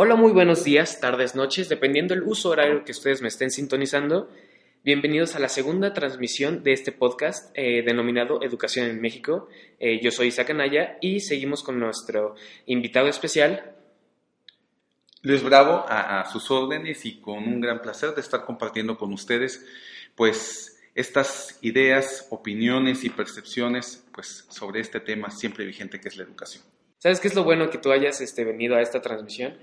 Hola, muy buenos días, tardes, noches, dependiendo del uso horario que ustedes me estén sintonizando. Bienvenidos a la segunda transmisión de este podcast eh, denominado Educación en México. Eh, yo soy Isaac Anaya y seguimos con nuestro invitado especial. Luis Bravo, a, a sus órdenes y con un gran placer de estar compartiendo con ustedes, pues, estas ideas, opiniones y percepciones, pues, sobre este tema siempre vigente que es la educación. ¿Sabes qué es lo bueno que tú hayas este, venido a esta transmisión?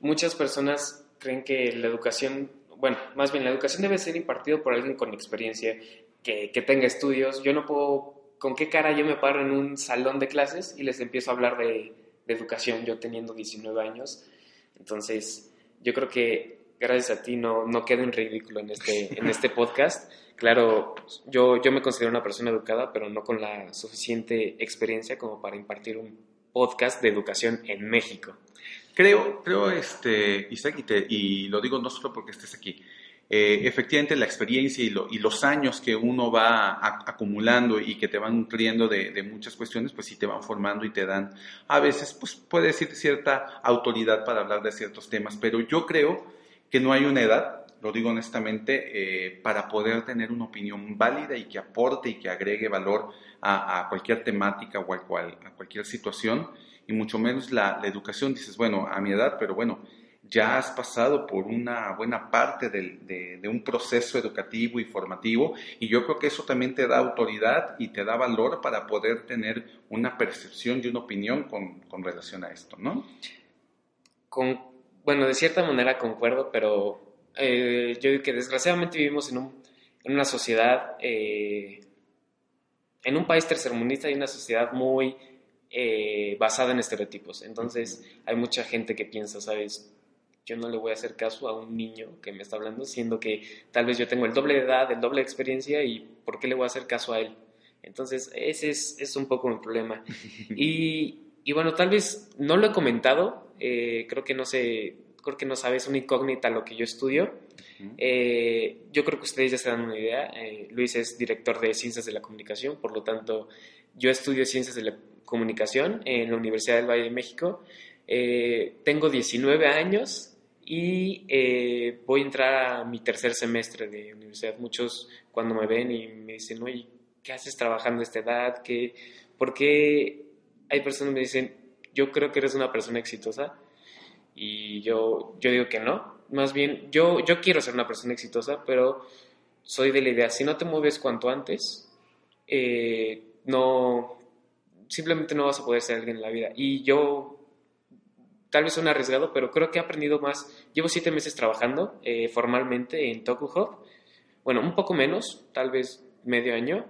Muchas personas creen que la educación, bueno, más bien la educación debe ser impartida por alguien con experiencia, que, que tenga estudios. Yo no puedo, ¿con qué cara yo me paro en un salón de clases y les empiezo a hablar de, de educación, yo teniendo 19 años? Entonces, yo creo que gracias a ti no, no quedo en ridículo en este, en este podcast. Claro, yo, yo me considero una persona educada, pero no con la suficiente experiencia como para impartir un podcast de educación en México. Creo, creo este, Isaac, y, te, y lo digo no solo porque estés aquí, eh, efectivamente la experiencia y, lo, y, los años que uno va a, acumulando y que te van nutriendo de, de, muchas cuestiones, pues sí te van formando y te dan, a veces, pues puede decir cierta autoridad para hablar de ciertos temas, pero yo creo que no hay una edad, lo digo honestamente, eh, para poder tener una opinión válida y que aporte y que agregue valor a, a cualquier temática o a, cual, a cualquier situación y mucho menos la, educación. Dices, bueno, a mi edad, pero bueno, ya has pasado por una buena parte de, de, de, un proceso educativo y formativo y yo creo que eso también te da autoridad y te da valor para poder tener una percepción y una opinión con, con relación a esto, ¿no? Con, bueno, de cierta manera concuerdo, pero eh, yo digo que desgraciadamente vivimos en, un, en una sociedad, eh, en un país tercermundista y una sociedad muy eh, basada en estereotipos. Entonces, hay mucha gente que piensa, ¿sabes? Yo no le voy a hacer caso a un niño que me está hablando, siendo que tal vez yo tengo el doble de edad, el doble de experiencia, y ¿por qué le voy a hacer caso a él? Entonces, ese es, es un poco mi problema. Y, y, bueno, tal vez no lo he comentado, eh, creo que no sé, creo que no sabes, una incógnita lo que yo estudio. Eh, yo creo que ustedes ya se dan una idea. Eh, Luis es director de Ciencias de la Comunicación, por lo tanto, yo estudio Ciencias de la Comunicación en la Universidad del Valle de México. Eh, tengo 19 años y eh, voy a entrar a mi tercer semestre de universidad. Muchos cuando me ven y me dicen, oye, ¿qué haces trabajando a esta edad? ¿Qué, ¿Por qué hay personas que me dicen, yo creo que eres una persona exitosa? Y yo, yo digo que no. Más bien, yo, yo quiero ser una persona exitosa, pero soy de la idea, si no te mueves cuanto antes, eh, no, simplemente no vas a poder ser alguien en la vida. Y yo, tal vez suena arriesgado, pero creo que he aprendido más. Llevo siete meses trabajando eh, formalmente en Tokuhub. Bueno, un poco menos, tal vez medio año,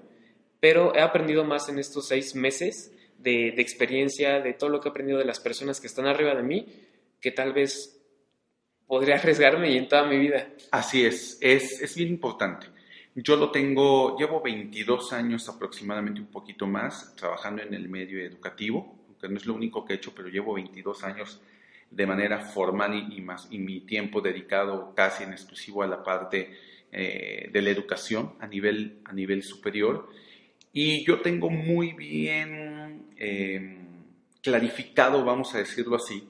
pero he aprendido más en estos seis meses de, de experiencia, de todo lo que he aprendido de las personas que están arriba de mí, que tal vez podría arriesgarme y en toda mi vida. Así es, es, es bien importante. Yo lo tengo, llevo 22 años aproximadamente, un poquito más, trabajando en el medio educativo, aunque no es lo único que he hecho, pero llevo 22 años de manera formal y, y más, y mi tiempo dedicado casi en exclusivo a la parte eh, de la educación a nivel, a nivel superior. Y yo tengo muy bien eh, clarificado, vamos a decirlo así,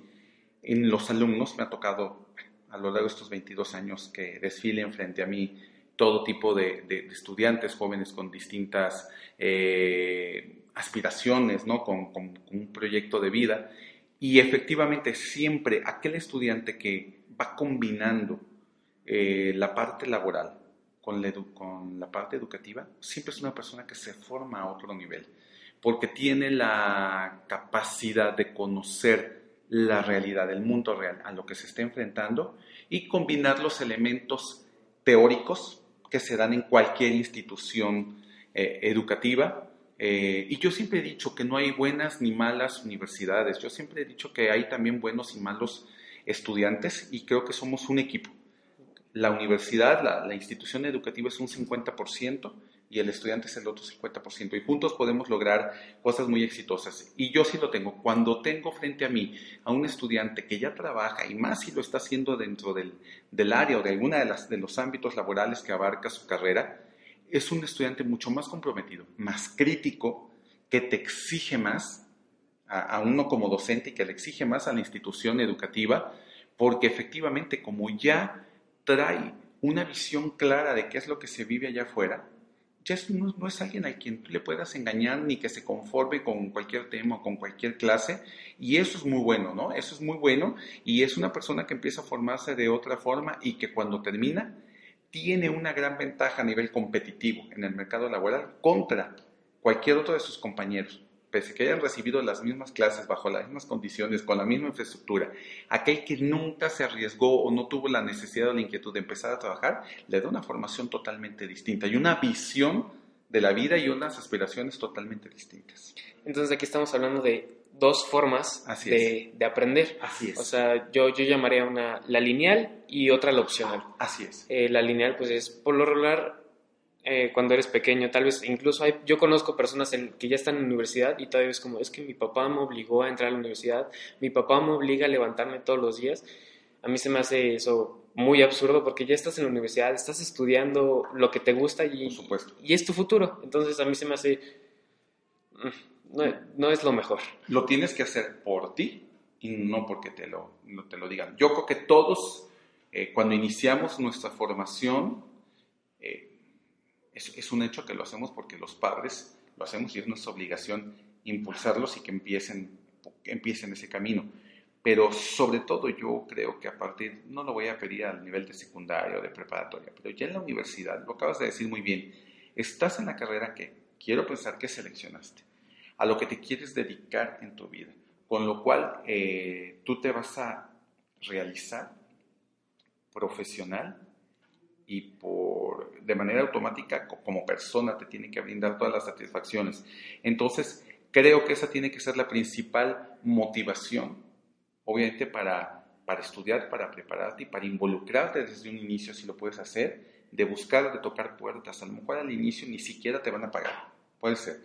en los alumnos, me ha tocado a lo largo de estos 22 años que desfilen frente a mí todo tipo de, estudiantes jóvenes con distintas eh, aspiraciones, ¿no? Con, un proyecto de vida. Y efectivamente siempre aquel estudiante que va combinando eh, la parte laboral con la, con la parte educativa, siempre es una persona que se forma a otro nivel, porque tiene la capacidad de conocer la realidad, del mundo real, a lo que se está enfrentando y combinar los elementos teóricos que se dan en cualquier institución eh, educativa. Eh, y yo siempre he dicho que no hay buenas ni malas universidades, yo siempre he dicho que hay también buenos y malos estudiantes y creo que somos un equipo. La universidad, la, la institución educativa es un 50% y el estudiante es el otro 50%. Y juntos podemos lograr cosas muy exitosas. Y yo sí lo tengo. Cuando tengo frente a mí a un estudiante que ya trabaja, y más si lo está haciendo dentro del, del área o de alguna de, las, de los ámbitos laborales que abarca su carrera, es un estudiante mucho más comprometido, más crítico, que te exige más a, a uno como docente y que le exige más a la institución educativa porque efectivamente como ya trae una visión clara de qué es lo que se vive allá afuera, no, no, es alguien a quien tú le puedas engañar ni que se conforme con cualquier tema o con cualquier clase. Y eso es muy bueno, ¿no? Eso es muy bueno y es una persona que empieza a formarse de otra forma y que cuando termina tiene una gran ventaja a nivel competitivo en el mercado laboral contra cualquier otro de sus compañeros pese a que hayan recibido las mismas clases bajo las mismas condiciones, con la misma infraestructura, aquel que nunca se arriesgó o no tuvo la necesidad o la inquietud de empezar a trabajar, le da una formación totalmente distinta y una visión de la vida y unas aspiraciones totalmente distintas. Entonces aquí estamos hablando de dos formas de, aprender. Así es. O sea, yo, yo llamaría una la lineal y otra la opcional. Así es. Eh, la lineal pues es por lo regular eh, cuando eres pequeño. Tal vez incluso hay, yo conozco personas que ya están en la universidad y todavía es como, es que mi papá me obligó a entrar a la universidad, mi papá me obliga a levantarme todos los días. A mí se me hace eso muy absurdo porque ya estás en la universidad, estás estudiando lo que te gusta y, y es tu futuro. Entonces a mí se me hace... Mm, no, es lo mejor. Lo tienes que hacer por ti y no porque te lo, no te lo digan. Yo creo que todos, eh, cuando iniciamos nuestra formación, eh, es, un hecho que lo hacemos porque los padres lo hacemos y es nuestra obligación impulsarlos y que empiecen, empiecen ese camino. Pero sobre todo yo creo que a partir, no lo voy a pedir al nivel de secundaria o de preparatoria, pero ya en la universidad, lo acabas de decir muy bien, estás en la carrera que quiero pensar que seleccionaste, a lo que te quieres dedicar en tu vida, con lo cual eh, tú te vas a realizar profesional y por, de manera automática como persona te tiene que brindar todas las satisfacciones. Entonces, creo que esa tiene que ser la principal motivación, obviamente, para, para estudiar, para prepararte y para involucrarte desde un inicio, si lo puedes hacer, de buscar, de tocar puertas. A lo mejor al inicio ni siquiera te van a pagar, puede ser.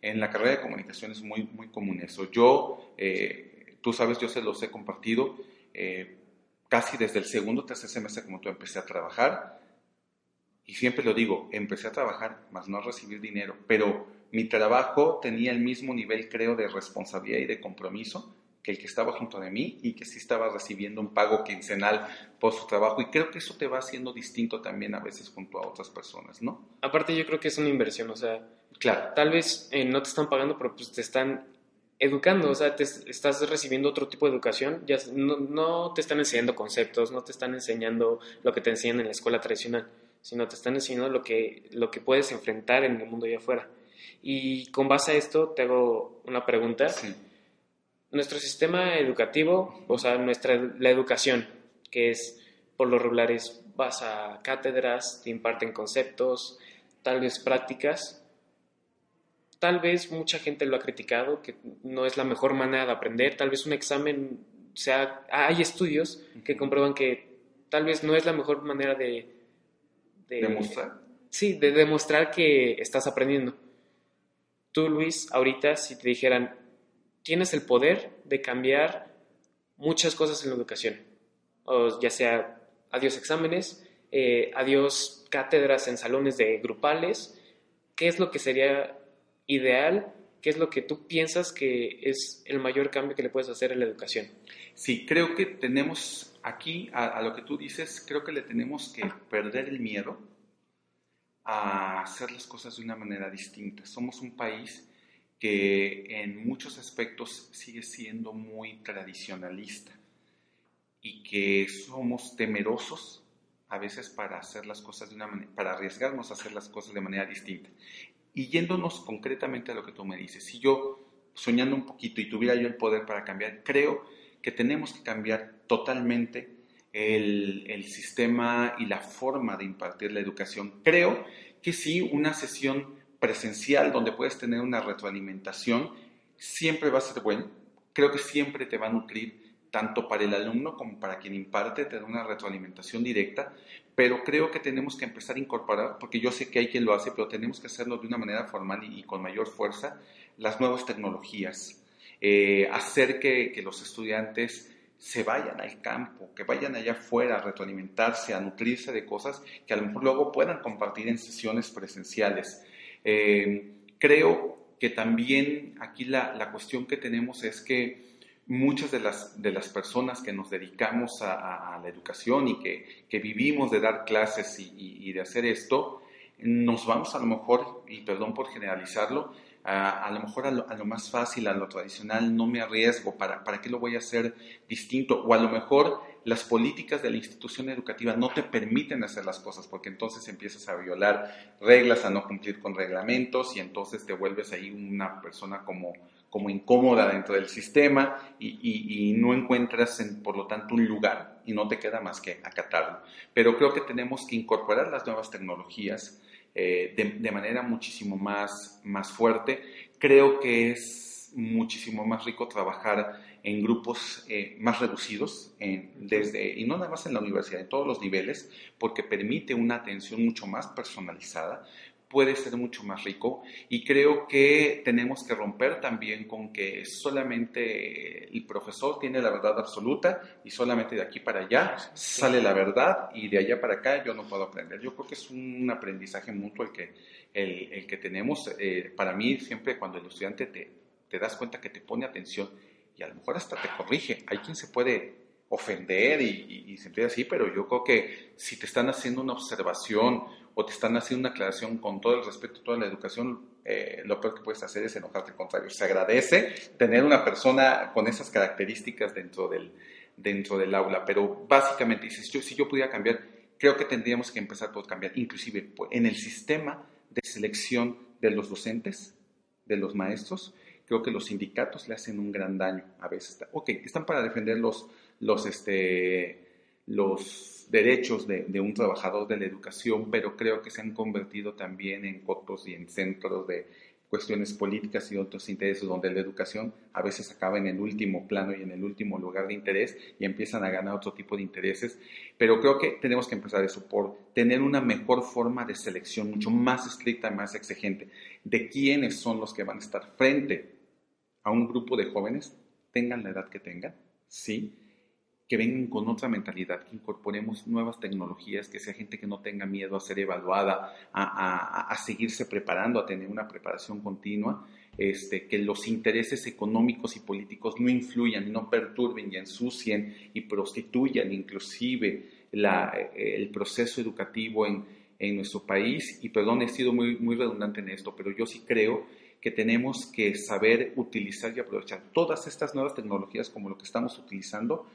En la carrera de comunicación es muy, muy común eso. Yo, eh, tú sabes, yo se los he compartido. Eh, casi desde el segundo, tercer semestre como tú empecé a trabajar, y siempre lo digo, empecé a trabajar, más no a recibir dinero, pero mi trabajo tenía el mismo nivel, creo, de responsabilidad y de compromiso que el que estaba junto de mí y que sí estaba recibiendo un pago quincenal por su trabajo. Y creo que eso te va haciendo distinto también a veces junto a otras personas, ¿no? Aparte yo creo que es una inversión, o sea, claro. tal vez eh, no te están pagando, pero pues te están educando, o sea, te estás recibiendo otro tipo de educación, ya no, no te están enseñando conceptos, no te están enseñando lo que te enseñan en la escuela tradicional sino te están enseñando lo que, lo que puedes enfrentar en el mundo allá afuera. Y con base a esto te hago una pregunta. Nuestro sistema educativo, o sea, nuestra, la educación, que es por lo regular es, vas a cátedras, te imparten conceptos, tal vez prácticas. Tal vez mucha gente lo ha criticado, que no es la mejor manera de aprender. Tal vez un examen, sea, hay estudios que comprueban que tal vez no es la mejor manera de, demostrar. Sí, de demostrar que estás aprendiendo. Tú, Luis, ahorita si te dijeran, tienes el poder de cambiar muchas cosas en la educación, o ya sea adiós exámenes, eh, adiós cátedras en salones de grupales, ¿qué es lo que sería ideal? ¿Qué es lo que tú piensas que es el mayor cambio que le puedes hacer a la educación? Sí, creo que tenemos aquí, a, lo que tú dices, creo que le tenemos que perder el miedo a hacer las cosas de una manera distinta. Somos un país que en muchos aspectos sigue siendo muy tradicionalista y que somos temerosos a veces para hacer las cosas de una manera, para arriesgarnos a hacer las cosas de manera distinta. Y yéndonos concretamente a lo que tú me dices, si yo soñando un poquito y tuviera yo el poder para cambiar, creo que tenemos que cambiar totalmente el, el, sistema y la forma de impartir la educación. Creo que sí, una sesión presencial donde puedes tener una retroalimentación siempre va a ser bueno. Creo que siempre te va a nutrir tanto para el alumno como para quien imparte, te da una retroalimentación directa, pero creo que tenemos que empezar a incorporar, porque yo sé que hay quien lo hace, pero tenemos que hacerlo de una manera formal y, con mayor fuerza, las nuevas tecnologías, eh, hacer que, los estudiantes se vayan al campo, que vayan allá afuera a retroalimentarse, a nutrirse de cosas que a lo mejor luego puedan compartir en sesiones presenciales. Eh, creo que también aquí la, la, cuestión que tenemos es que muchas de las, de las personas que nos dedicamos a, la educación y que, que, vivimos de dar clases y, de hacer esto, nos vamos a lo mejor, y perdón por generalizarlo, a, lo mejor a lo, más fácil, a lo tradicional, no me arriesgo, ¿para, ¿para qué lo voy a hacer distinto? O a lo mejor las políticas de la institución educativa no te permiten hacer las cosas porque entonces empiezas a violar reglas, a no cumplir con reglamentos y entonces te vuelves ahí una persona como, como incómoda dentro del sistema y, y, no encuentras, en, por lo tanto, un lugar y no te queda más que acatarlo. Pero creo que tenemos que incorporar las nuevas tecnologías eh, de, de, manera muchísimo más, más fuerte. Creo que es muchísimo más rico trabajar en grupos eh, más reducidos, desde, y no nada más en la universidad, en todos los niveles, porque permite una atención mucho más personalizada, puede ser mucho más rico y creo que tenemos que romper también con que solamente el profesor tiene la verdad absoluta y solamente de aquí para allá sale la verdad y de allá para acá yo no puedo aprender. Yo creo que es un aprendizaje mutuo el que, el, que tenemos. Eh, para mí siempre cuando el estudiante te, te das cuenta que te pone atención y a lo mejor hasta te corrige. Hay quien se puede ofender y, y, sentir así, pero yo creo que si te están haciendo una observación o te están haciendo una aclaración con todo el respeto toda la educación, eh, lo peor que puedes hacer es enojarte al contrario. Se agradece tener una persona con esas características dentro del, dentro del aula, pero básicamente, si yo, si yo pudiera cambiar, creo que tendríamos que empezar por cambiar, inclusive pues, en el sistema de selección de los docentes, de los maestros, creo que los sindicatos le hacen un gran daño a veces. Ok, están para defender los, los, este, los derechos de, un trabajador de la educación, pero creo que se han convertido también en cotos y en centros de cuestiones políticas y otros intereses, donde la educación a veces acaba en el último plano y en el último lugar de interés y empiezan a ganar otro tipo de intereses. Pero creo que tenemos que empezar eso por tener una mejor forma de selección, mucho más estricta, más exigente, de quiénes son los que van a estar frente a un grupo de jóvenes, tengan la edad que tengan, sí, que vengan con otra mentalidad, que incorporemos nuevas tecnologías, que sea gente que no tenga miedo a ser evaluada, a, seguirse preparando, a tener una preparación continua, este, que los intereses económicos y políticos no influyan, no perturben y ensucien y prostituyan inclusive el proceso educativo en, en nuestro país. Y perdón, he sido muy, muy redundante en esto, pero yo sí creo que tenemos que saber utilizar y aprovechar todas estas nuevas tecnologías como lo que estamos utilizando,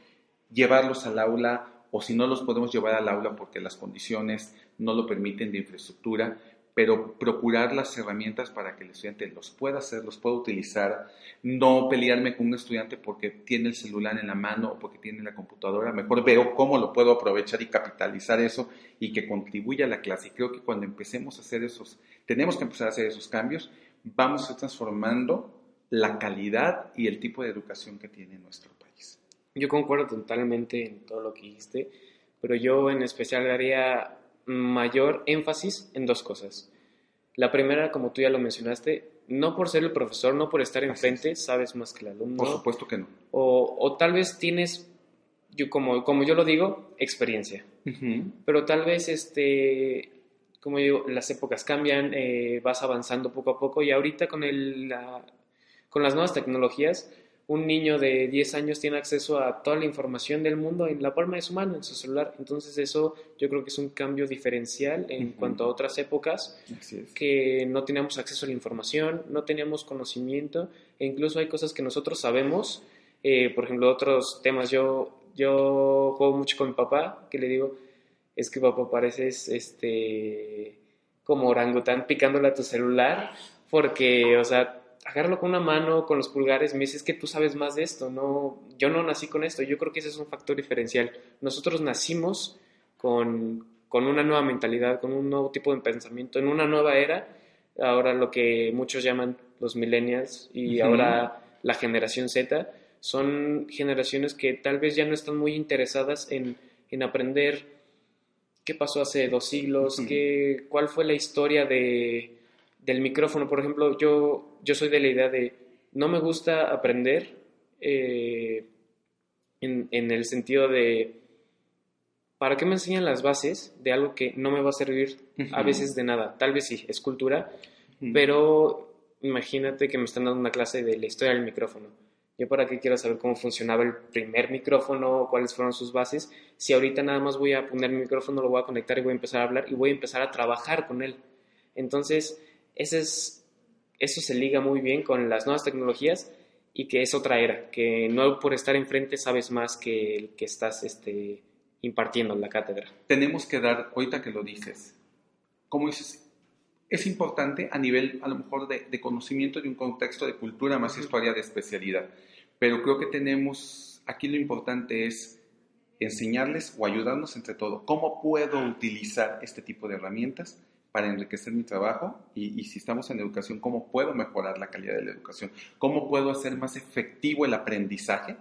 llevarlos al aula o si no los podemos llevar al aula porque las condiciones no lo permiten de infraestructura, pero procurar las herramientas para que el estudiante los pueda hacer, los pueda utilizar, no pelearme con un estudiante porque tiene el celular en la mano o porque tiene la computadora, mejor veo cómo lo puedo aprovechar y capitalizar eso y que contribuya a la clase. Y creo que cuando empecemos a hacer esos, tenemos que empezar a hacer esos cambios, vamos a transformando la calidad y el tipo de educación que tiene nuestro país. Yo concuerdo totalmente en todo lo que dijiste, pero yo en especial daría mayor énfasis en dos cosas. La primera, como tú ya lo mencionaste, no por ser el profesor, no por estar enfrente, sabes más que el alumno. Por supuesto que no. O, o tal vez tienes, yo, como, como yo lo digo, experiencia. Pero tal vez este, como digo, las épocas cambian, eh, vas avanzando poco a poco y ahorita con, el, con las nuevas tecnologías, un niño de 10 años tiene acceso a toda la información del mundo en la palma de su mano, en su celular. Entonces eso yo creo que es un cambio diferencial en cuanto a otras épocas, que no teníamos acceso a la información, no teníamos conocimiento, e incluso hay cosas que nosotros sabemos, eh, por ejemplo, otros temas. Yo, yo juego mucho con mi papá, que le digo, es que papá pareces este como orangután picándole a tu celular, porque, o sea, agárralo con una mano, con los pulgares, me dices que tú sabes más de esto, no, yo no nací con esto, yo creo que ese es un factor diferencial. Nosotros nacimos con, con una nueva mentalidad, con un nuevo tipo de pensamiento, en una nueva era, ahora lo que muchos llaman los millennials y ahora la generación Z, son generaciones que tal vez ya no están muy interesadas en, en aprender qué pasó hace dos siglos, qué, cuál fue la historia de, del micrófono. Por ejemplo, yo, yo soy de la idea de no me gusta aprender eh, en, en, el sentido de ¿para qué me enseñan las bases de algo que no me va a servir a veces de nada? Tal vez sí, es cultura, pero imagínate que me están dando una clase de la historia del micrófono. Yo para qué quiero saber cómo funcionaba el primer micrófono, cuáles fueron sus bases, si ahorita nada más voy a poner mi micrófono, lo voy a conectar y voy a empezar a hablar y voy a empezar a trabajar con él. Entonces, ese es, eso se liga muy bien con las nuevas tecnologías y que es otra era, que no por estar enfrente sabes más que el que estás este, impartiendo en la cátedra. Tenemos que dar, ahorita que lo dices, como dices, es importante a nivel, a lo mejor, de, conocimiento de un contexto de cultura más historia de especialidad. Pero creo que tenemos, aquí lo importante es enseñarles o ayudarnos entre todo. ¿Cómo puedo utilizar este tipo de herramientas para enriquecer mi trabajo? Y, si estamos en educación, ¿cómo puedo mejorar la calidad de la educación? ¿Cómo puedo hacer más efectivo el aprendizaje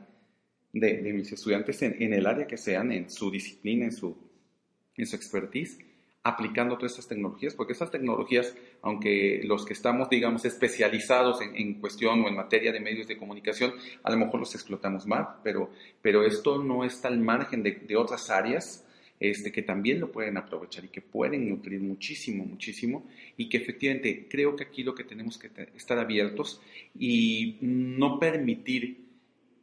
de, mis estudiantes en, en, el área que sean, en su disciplina, en su, en su expertise? aplicando todas estas tecnologías, porque estas tecnologías, aunque los que estamos, digamos, especializados en, cuestión o en materia de medios de comunicación, a lo mejor los explotamos mal, pero, pero esto no está al margen de, otras áreas este, que también lo pueden aprovechar y que pueden nutrir muchísimo, muchísimo, y que efectivamente creo que aquí lo que tenemos que estar abiertos y no permitir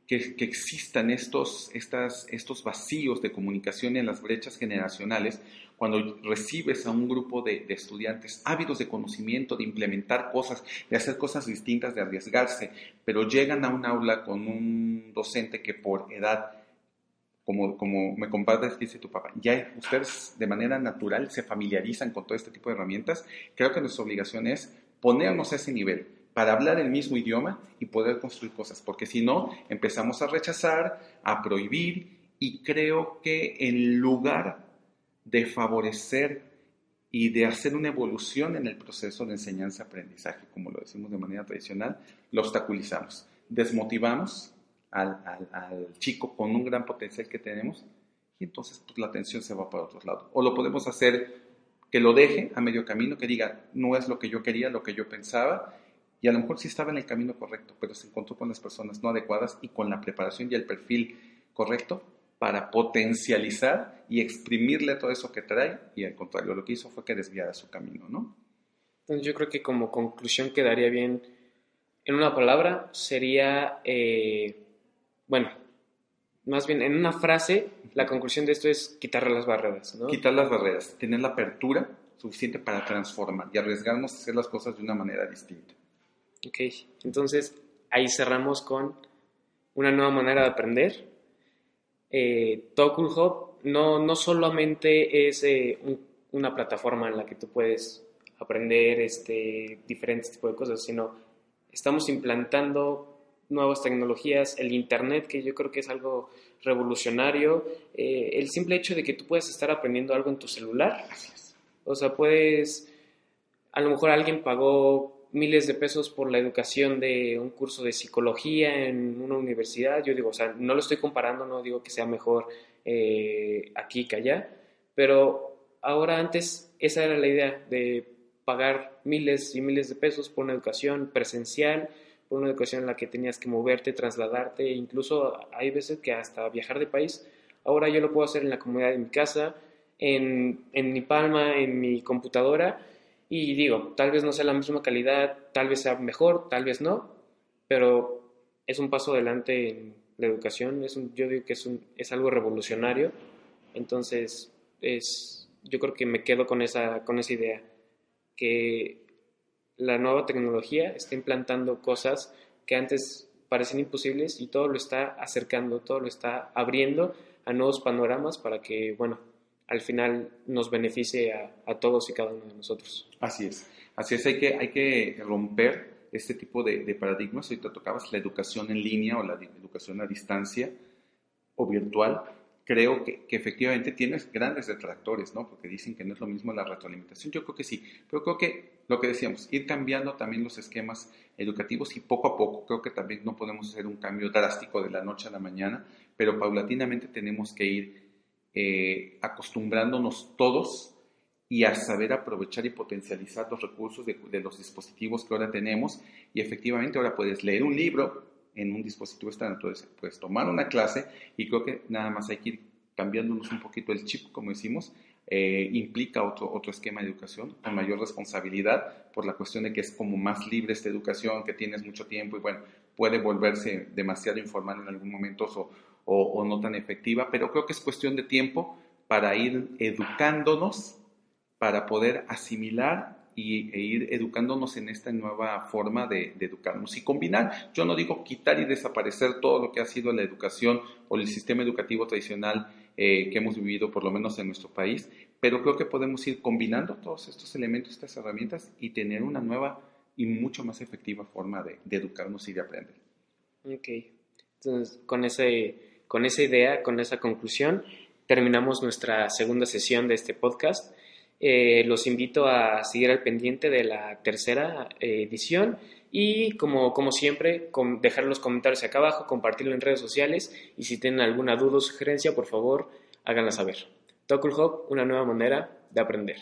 que, existan estos, estas, estos vacíos de comunicación en las brechas generacionales, cuando recibes a un grupo de, estudiantes ávidos de conocimiento, de implementar cosas, de hacer cosas distintas, de arriesgarse, pero llegan a un aula con un docente que por edad, como, como me compartes, dice tu papá, ya ustedes de manera natural se familiarizan con todo este tipo de herramientas, creo que nuestra obligación es ponernos a ese nivel para hablar el mismo idioma y poder construir cosas, porque si no, empezamos a rechazar, a prohibir, y creo que en lugar de favorecer y de hacer una evolución en el proceso de enseñanza-aprendizaje, como lo decimos de manera tradicional, lo obstaculizamos, desmotivamos al, chico con un gran potencial que tenemos y entonces pues, la atención se va para otros lados. O lo podemos hacer que lo deje a medio camino, que diga, no es lo que yo quería, lo que yo pensaba, y a lo mejor sí estaba en el camino correcto, pero se encontró con las personas no adecuadas y con la preparación y el perfil correcto, para potencializar y exprimirle todo eso que trae y al contrario, lo que hizo fue que desviara su camino, ¿no? Entonces yo creo que como conclusión quedaría bien, en una palabra, sería, eh, bueno, más bien en una frase, la conclusión de esto es quitar las barreras, ¿no? Quitar las barreras, tener la apertura suficiente para transformar y arriesgarnos a hacer las cosas de una manera distinta. Ok, entonces ahí cerramos con una nueva manera de aprender, eh, Hub no, no solamente es eh, una plataforma en la que tú puedes aprender este, diferentes tipos de cosas, sino estamos implantando nuevas tecnologías, el Internet, que yo creo que es algo revolucionario, eh, el simple hecho de que tú puedes estar aprendiendo algo en tu celular. O sea, puedes, a lo mejor alguien pagó miles de pesos por la educación de un curso de psicología en una universidad. Yo digo, o sea, no lo estoy comparando, no digo que sea mejor eh, aquí que allá, pero ahora antes esa era la idea de pagar miles y miles de pesos por una educación presencial, por una educación en la que tenías que moverte, trasladarte, e incluso hay veces que hasta viajar de país. Ahora yo lo puedo hacer en la comodidad de mi casa, en, en mi palma, en mi computadora y digo, tal vez no sea la misma calidad, tal vez sea mejor, tal vez no, pero es un paso adelante en la educación, es un, yo digo que es, un, es algo revolucionario, entonces es, yo creo que me quedo con esa, con esa idea, que la nueva tecnología está implantando cosas que antes parecían imposibles y todo lo está acercando, todo lo está abriendo a nuevos panoramas para que, bueno, al final nos beneficie a, todos y cada uno de nosotros. Así es, así es, hay que, hay que romper este tipo de, de paradigmas. Ahorita tocabas la educación en línea o la educación a distancia o virtual. Creo que, que, efectivamente tienes grandes detractores, ¿no? Porque dicen que no es lo mismo la retroalimentación. Yo creo que sí, pero creo que lo que decíamos, ir cambiando también los esquemas educativos y poco a poco, creo que también no podemos hacer un cambio drástico de la noche a la mañana, pero paulatinamente tenemos que ir eh, acostumbrándonos todos y a saber aprovechar y potencializar los recursos de, los dispositivos que ahora tenemos. Y efectivamente ahora puedes leer un libro en un dispositivo estándar, entonces puedes tomar una clase y creo que nada más hay que ir cambiándonos un poquito el chip, como decimos, eh, implica otro, otro esquema de educación con mayor responsabilidad por la cuestión de que es como más libre esta educación, que tienes mucho tiempo y bueno, puede volverse demasiado informal en algún momento o, o, no tan efectiva, pero creo que es cuestión de tiempo para ir educándonos, para poder asimilar y, e ir educándonos en esta nueva forma de, educarnos y combinar. Yo no digo quitar y desaparecer todo lo que ha sido la educación o el sistema educativo tradicional eh, que hemos vivido, por lo menos en nuestro país, pero creo que podemos ir combinando todos estos elementos, estas herramientas y tener una nueva y mucho más efectiva forma de, educarnos y de aprender. Ok, entonces con, ese, con esa idea, con esa conclusión, terminamos nuestra segunda sesión de este podcast. Eh, los invito a seguir al pendiente de la tercera eh, edición y como, como siempre, dejar los comentarios acá abajo, compartirlo en redes sociales y si tienen alguna duda o sugerencia, por favor, háganla saber. Tokul Hop, una nueva manera de aprender.